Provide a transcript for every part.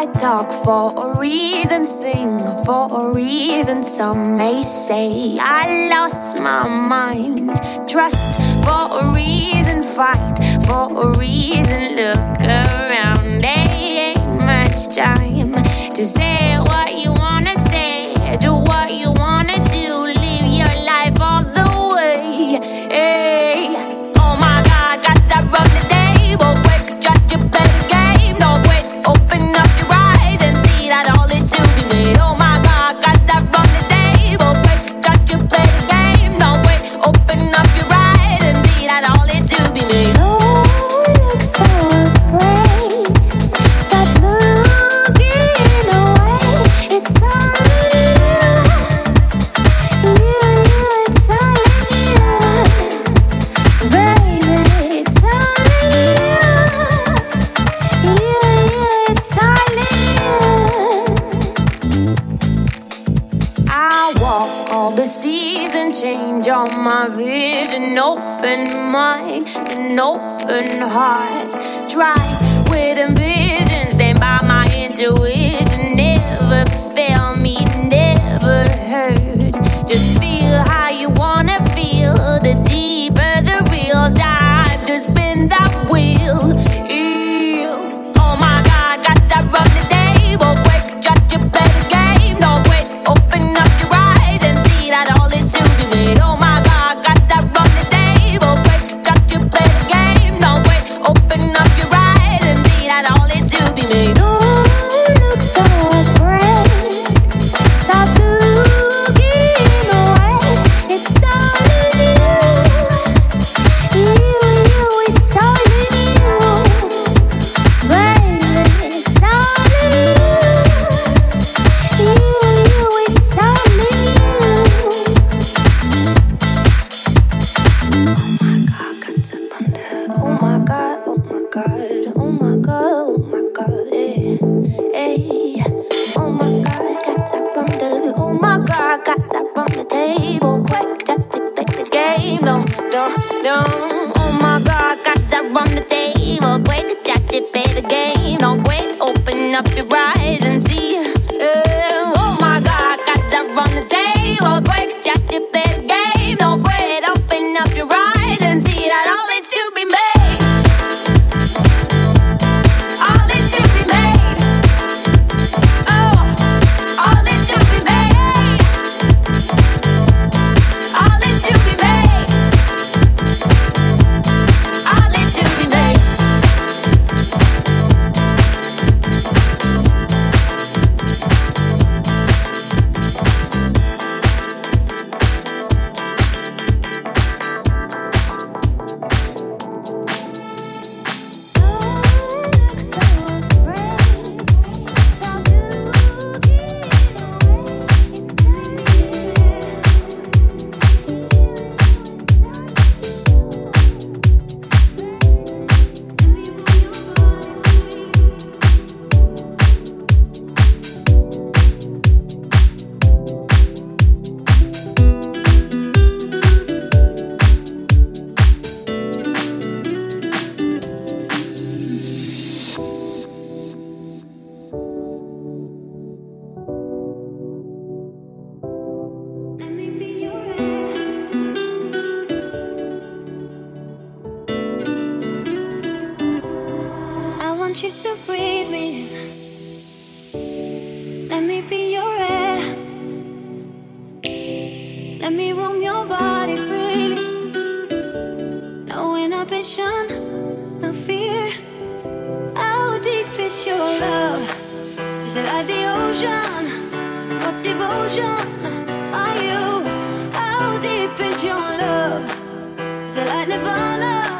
I talk for a reason, sing for a reason. Some may say I lost my mind. Trust for a reason, fight for a reason. Look around, there ain't much time to say what you want. love is it like the ocean? What devotion are you? How deep is your love? Is it like nirvana?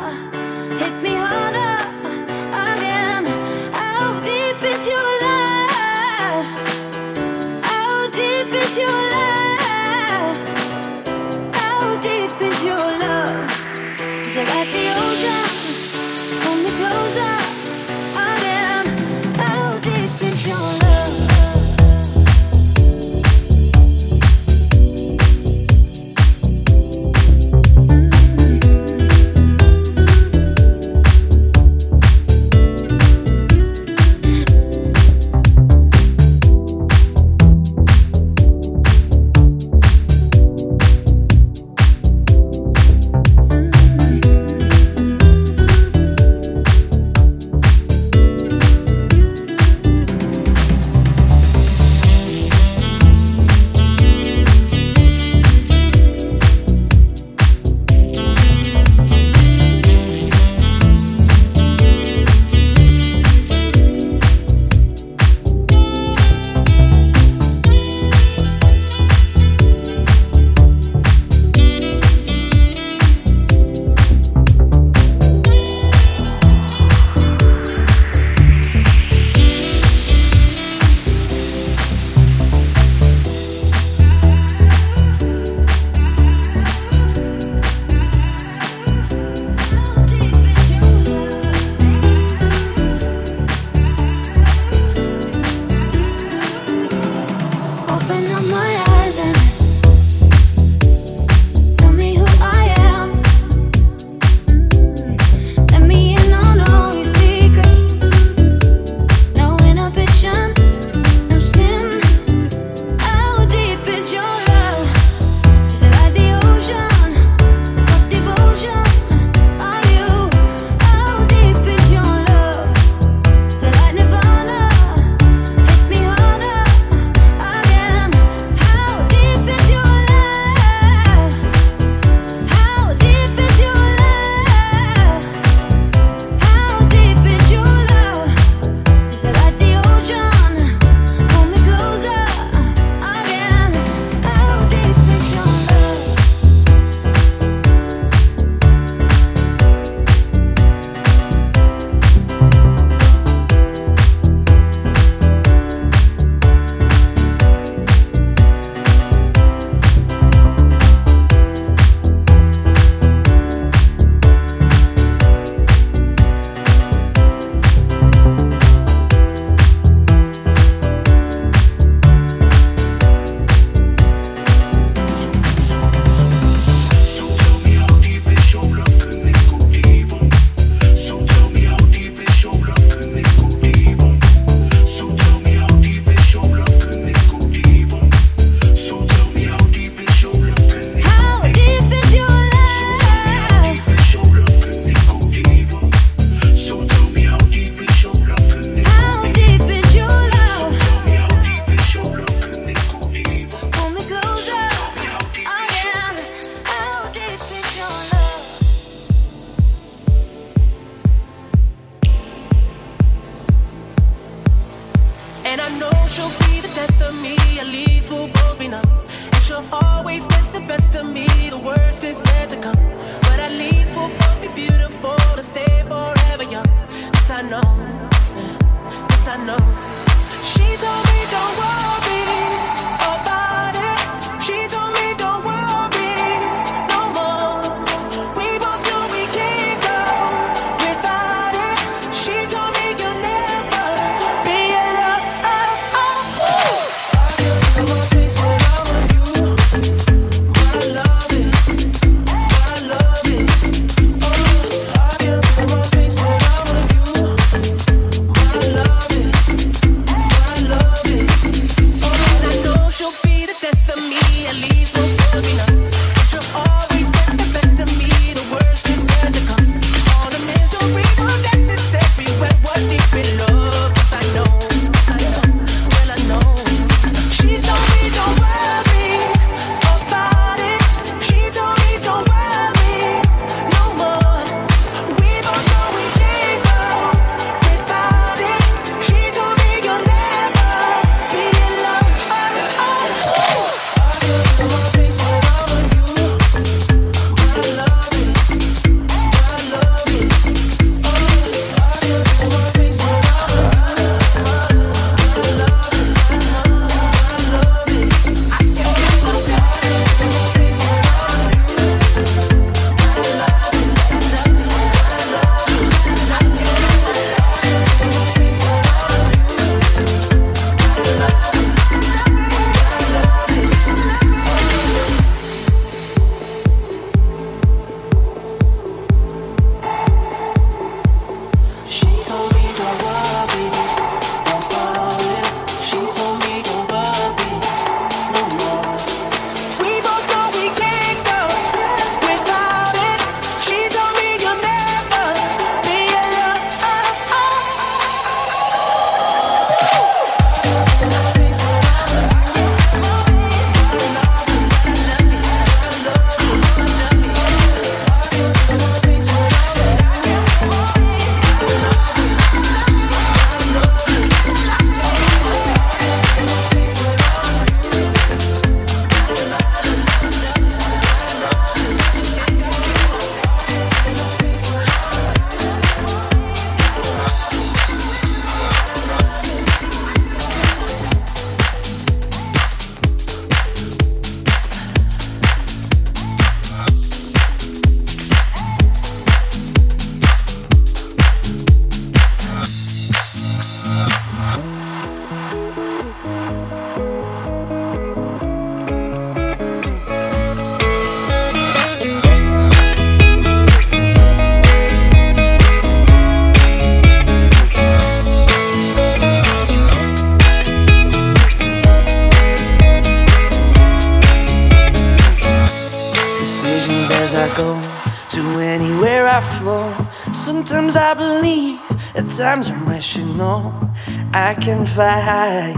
I'm. I can fly high,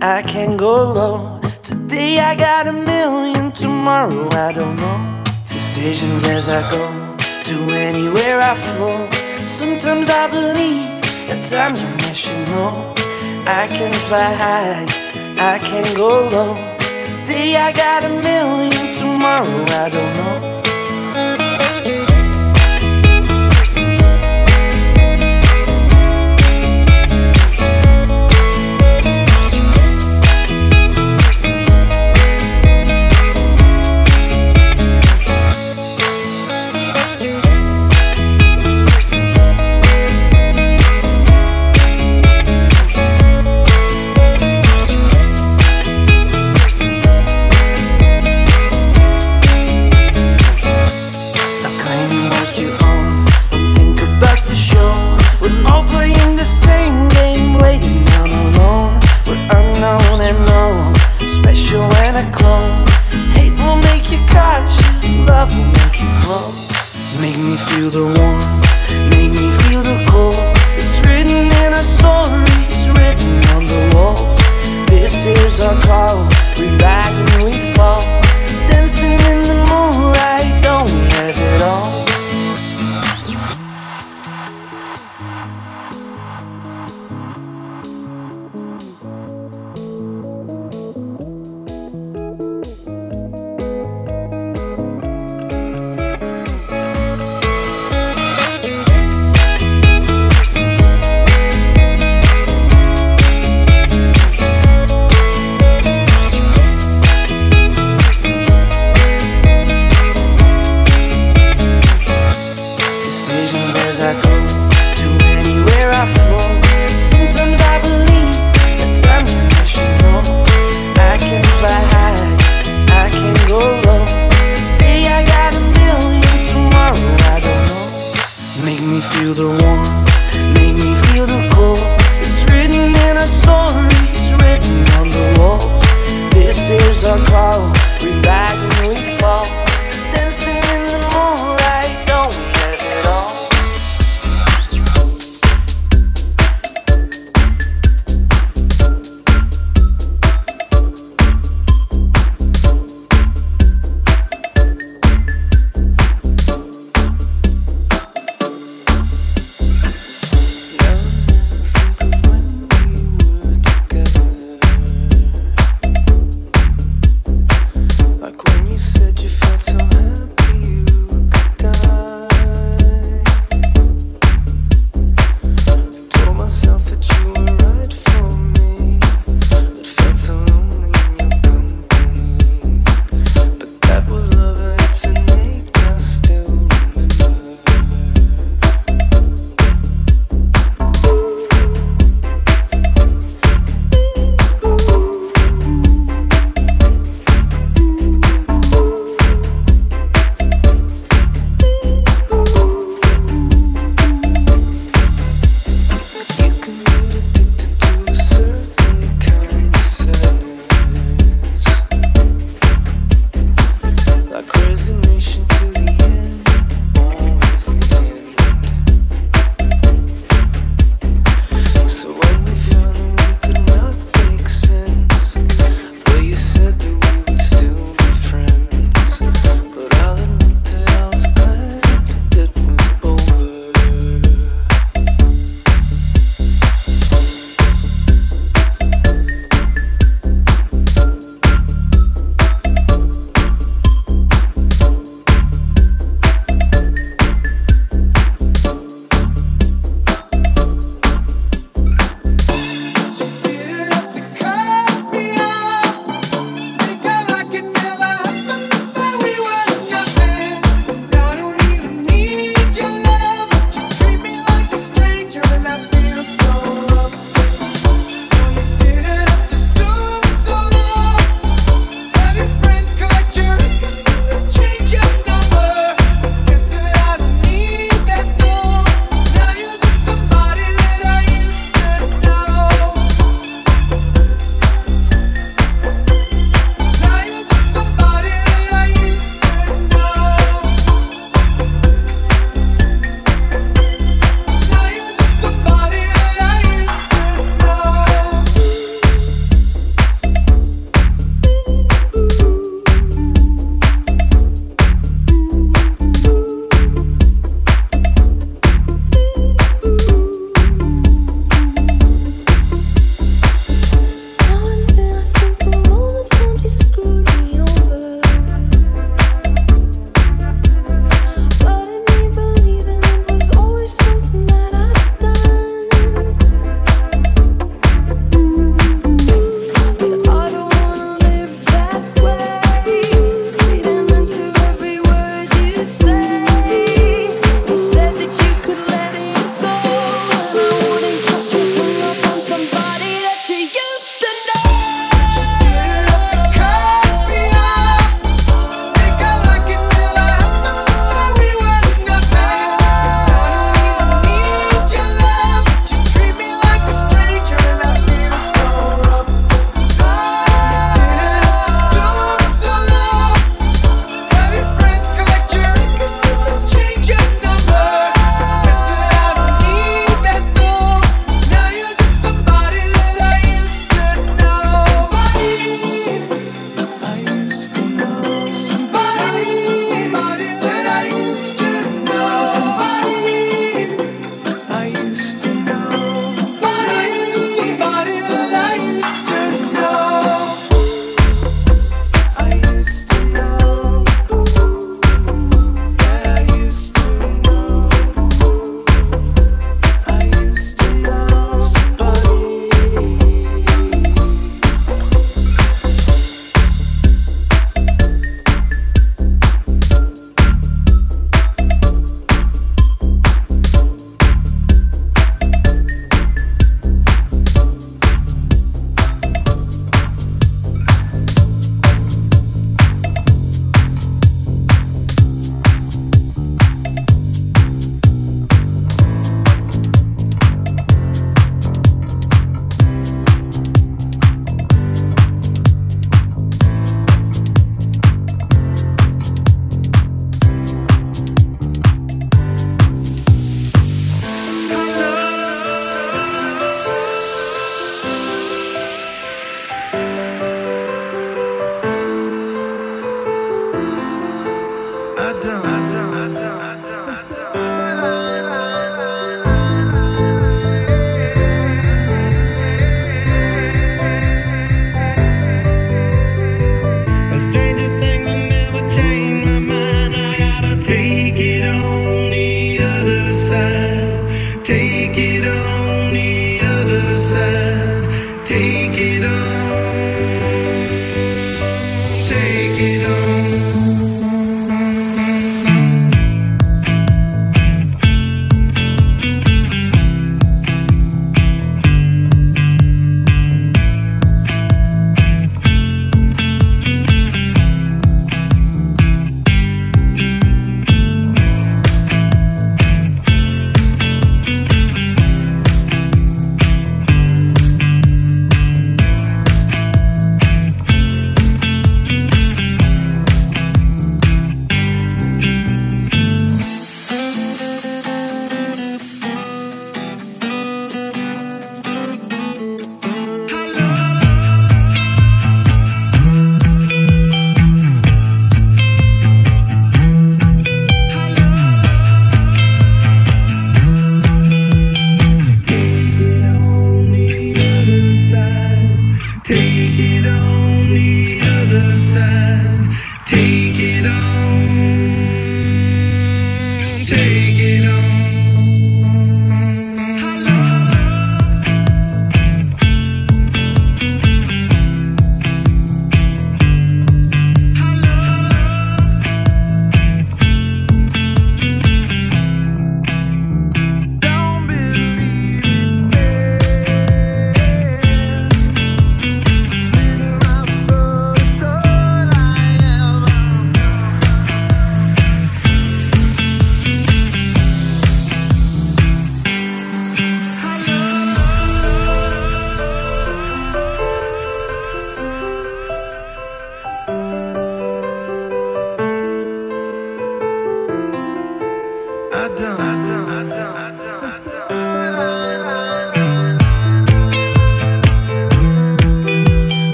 I can go low. Today I got a million, tomorrow I don't know. Decisions as I go to anywhere I flow. Sometimes I believe, at times I'm rational. I can fly high, I can go low. Today I got a million, tomorrow I don't know.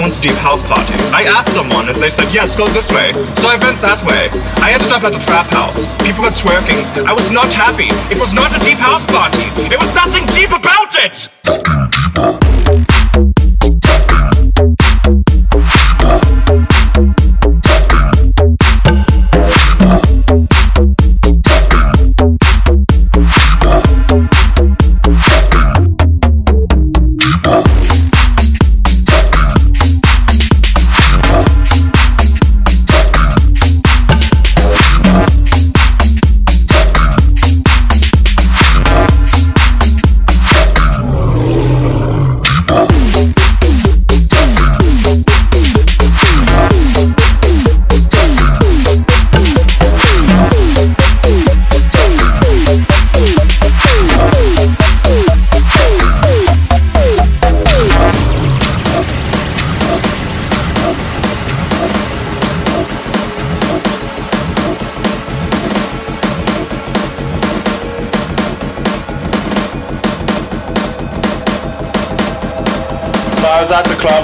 Un's Deep House party. I asked someone and they said, yes, go this way. So I went that way. I ended up at a trap house. People were twerking. I was not happy. It was not a deep house party. It was nothing deep about it!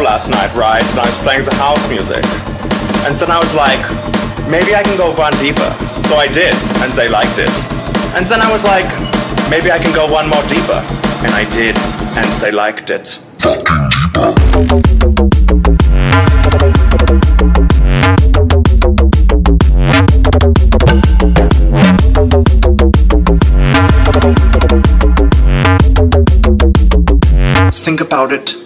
Last night, right? And I was playing the house music. And then I was like, maybe I can go one deeper. So I did, and they liked it. And then I was like, maybe I can go one more deeper. And I did, and they liked it. Think about it.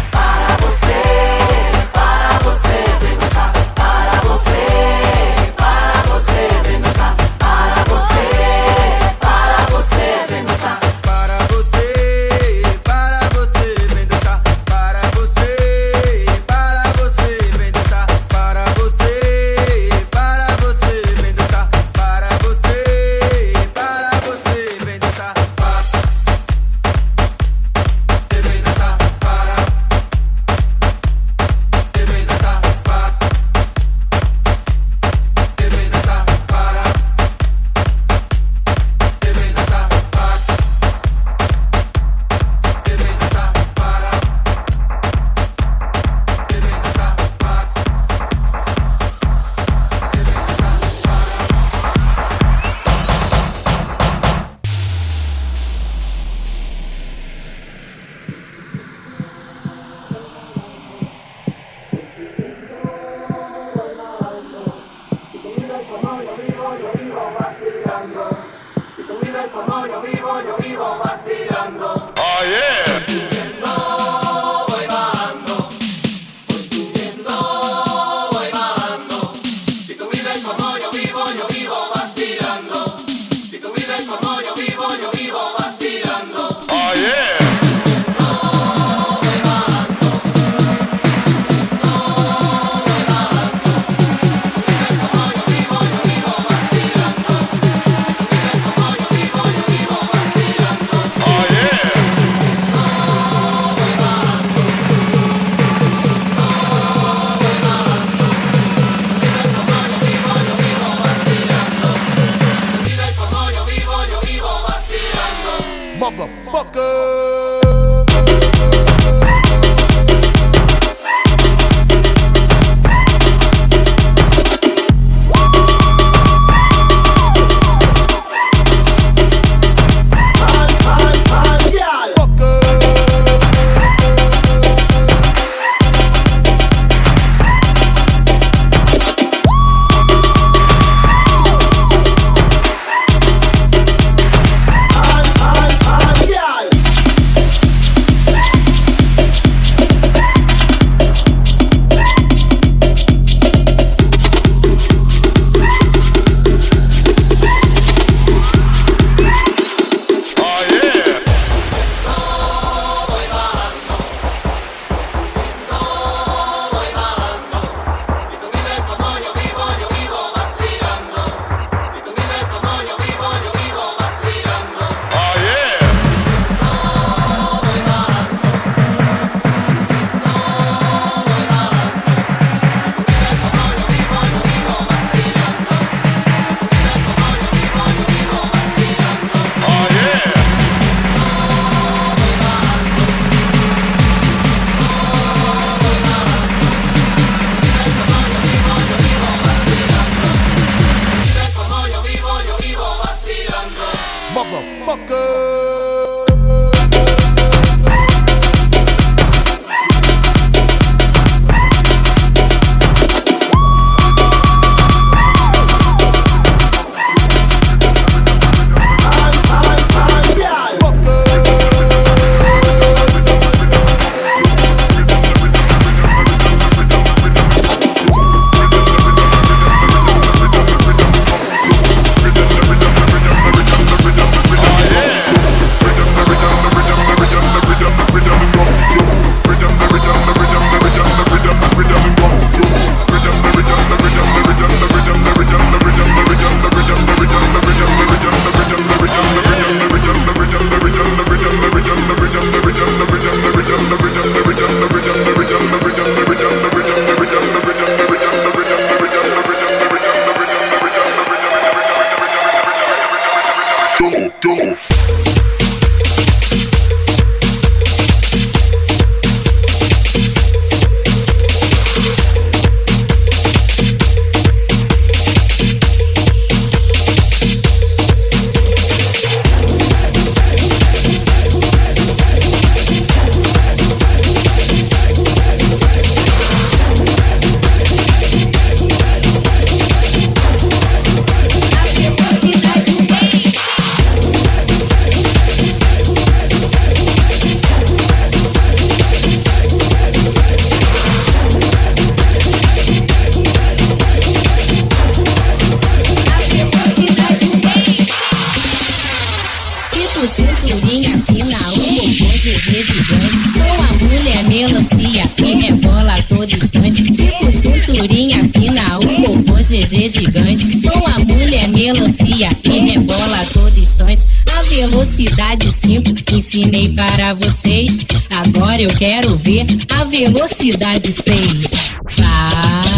para você. para você, para você, para você, para você, para você. ensinei para vocês. Agora eu quero ver a velocidade 6. Vai.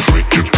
Freak it.